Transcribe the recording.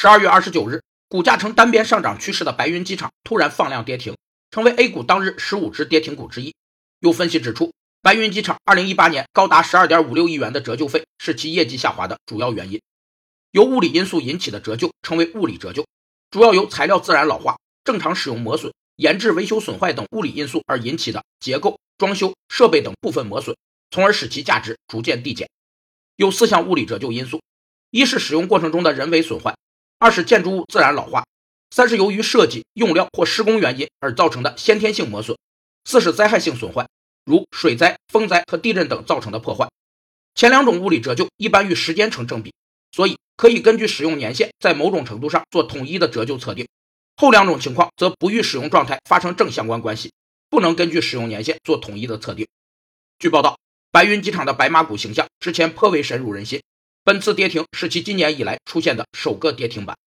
十二月二十九日，股价呈单边上涨趋势的白云机场突然放量跌停，成为 A 股当日十五只跌停股之一。有分析指出，白云机场二零一八年高达十二点五六亿元的折旧费是其业绩下滑的主要原因。由物理因素引起的折旧称为物理折旧，主要由材料自然老化、正常使用磨损、研制维修损坏等物理因素而引起的结构、装修、设备等部分磨损，从而使其价值逐渐递减。有四项物理折旧因素：一是使用过程中的人为损坏；二是建筑物自然老化；三是由于设计、用料或施工原因而造成的先天性磨损；四是灾害性损坏，如水灾、风灾和地震等造成的破坏。前两种物理折旧一般与时间成正比，所以。可以根据使用年限，在某种程度上做统一的折旧测定；后两种情况则不与使用状态发生正相关关系，不能根据使用年限做统一的测定。据报道，白云机场的白马股形象之前颇为深入人心，本次跌停是其今年以来出现的首个跌停板。